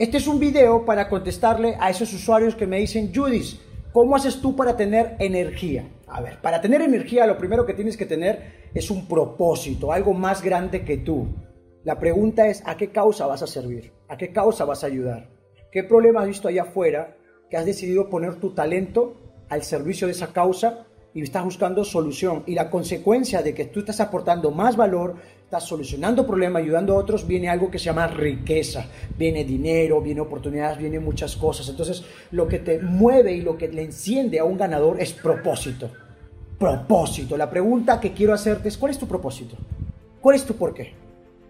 Este es un video para contestarle a esos usuarios que me dicen, Judith, ¿cómo haces tú para tener energía? A ver, para tener energía lo primero que tienes que tener es un propósito, algo más grande que tú. La pregunta es, ¿a qué causa vas a servir? ¿A qué causa vas a ayudar? ¿Qué problema has visto allá afuera que has decidido poner tu talento al servicio de esa causa y estás buscando solución? Y la consecuencia de que tú estás aportando más valor, estás solucionando problemas, ayudando a otros, viene algo que se llama riqueza, viene dinero, viene oportunidades, viene muchas cosas. Entonces, lo que te mueve y lo que le enciende a un ganador es propósito. Propósito. La pregunta que quiero hacerte es, ¿cuál es tu propósito? ¿Cuál es tu por qué?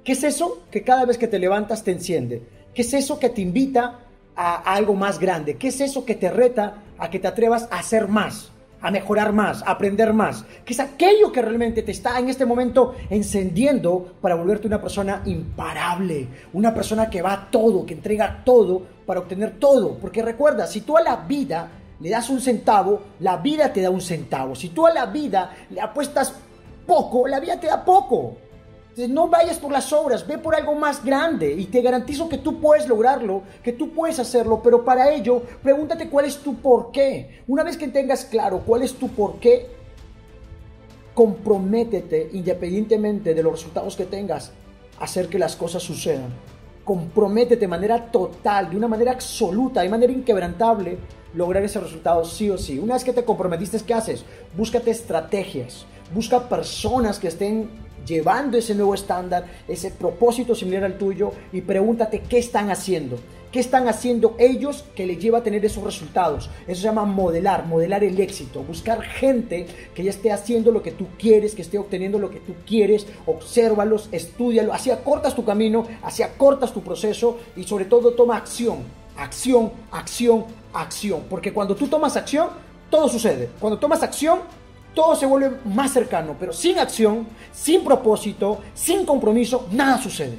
¿Qué es eso que cada vez que te levantas te enciende? ¿Qué es eso que te invita a, algo más grande? ¿Qué es eso que te reta a que te atrevas a hacer más? A mejorar más, a aprender más, ¿Qué es aquello que realmente te está en este momento encendiendo para volverte una persona imparable, una persona que va a todo, que entrega todo para obtener todo. Porque recuerda, si tú a la vida le das un centavo, la vida te da un centavo. Si tú a la vida le apuestas poco, la vida te da poco no vayas por las obras, ve por algo más grande y te garantizo que tú puedes lograrlo, que tú puedes hacerlo, pero para ello pregúntate cuál es tu por qué. Una vez que tengas claro cuál es tu por qué, comprométete independientemente de los resultados que tengas a hacer que las cosas sucedan. Comprométete de manera total, de una manera absoluta, de manera inquebrantable, lograr ese resultado sí o sí. Una vez que te comprometiste, ¿qué haces? Búscate estrategias, busca personas que estén llevando ese nuevo estándar, ese propósito similar al tuyo y pregúntate qué están haciendo. ¿Qué están haciendo ellos que les lleva a tener esos resultados? Eso se llama modelar, modelar el éxito, buscar gente que ya esté haciendo lo que tú quieres, que esté obteniendo lo que tú quieres, obsérvalos, estudialo, así acortas tu camino, así acortas tu proceso y sobre todo toma acción, acción, acción, acción, porque cuando tú tomas acción, todo sucede. Cuando tomas acción, todo se vuelve más cercano, pero sin acción, sin propósito, sin compromiso, nada sucede.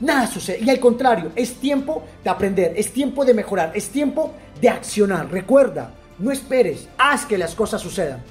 Nada sucede. Y al contrario, es tiempo de aprender, es tiempo de mejorar, es tiempo de accionar. Recuerda, no esperes, haz que las cosas sucedan.